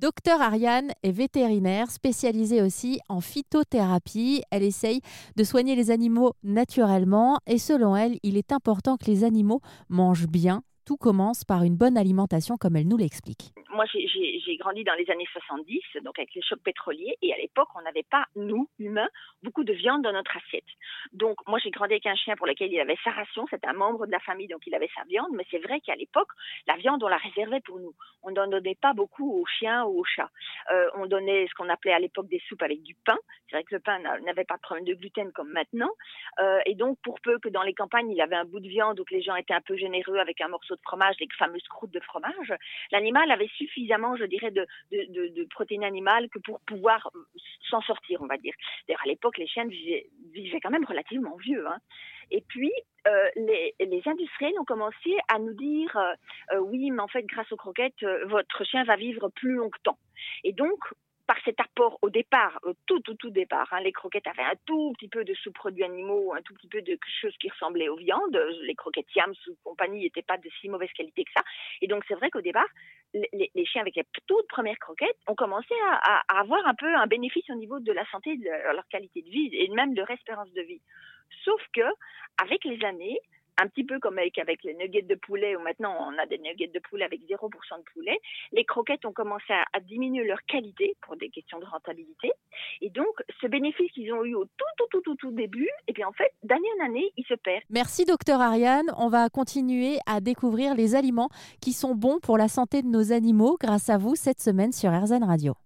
Docteur Ariane est vétérinaire spécialisée aussi en phytothérapie. Elle essaye de soigner les animaux naturellement et selon elle, il est important que les animaux mangent bien. Tout commence par une bonne alimentation comme elle nous l'explique moi, j'ai grandi dans les années 70, donc avec les chocs pétroliers, et à l'époque, on n'avait pas, nous, humains, beaucoup de viande dans notre assiette. Donc, moi, j'ai grandi avec un chien pour lequel il avait sa ration, c'était un membre de la famille, donc il avait sa viande, mais c'est vrai qu'à l'époque, la viande, on la réservait pour nous. On n'en donnait pas beaucoup aux chiens ou aux chats. Euh, on donnait ce qu'on appelait à l'époque des soupes avec du pain. C'est vrai que le pain n'avait pas de problème de gluten comme maintenant. Euh, et donc, pour peu que dans les campagnes, il avait un bout de viande ou que les gens étaient un peu généreux avec un morceau de fromage, les fameuses croûtes de fromage, l'animal avait su suffisamment, je dirais, de, protéines animales que pour pouvoir euh, s'en sortir, on va dire. D'ailleurs, à l'époque, les chiens vivaient, quand même relativement vieux. Hein. Et puis, euh, les, les, industriels ont commencé à nous dire euh, oui, mais en fait, grâce aux croquettes, votre chien va vivre plus longtemps. Et donc, par cet apport au départ, au tout, tout, tout départ, hein, les croquettes avaient un tout petit peu de sous-produits animaux, un tout petit peu de choses qui ressemblaient aux viandes. Les croquettes Yams ou compagnie n'étaient pas de si mauvaise qualité que ça. Et donc, c'est vrai qu'au départ, les, chiens avec les toutes premières croquettes ont commencé à, avoir un peu un bénéfice au niveau de la santé, de leur qualité de vie et même de leur espérance de vie. Sauf que, avec les années, un petit peu comme avec, les nuggets de poulet, où maintenant on a des nuggets de poulet avec 0% de poulet, les croquettes ont commencé à, diminuer leur qualité pour des questions de rentabilité. Et donc, ce bénéfice qu'ils ont eu au tout, tout, tout, tout, tout début, et eh bien en fait, d'année en année, il se perd. Merci, docteur Ariane. On va continuer à découvrir les aliments qui sont bons pour la santé de nos animaux grâce à vous cette semaine sur RZN Radio.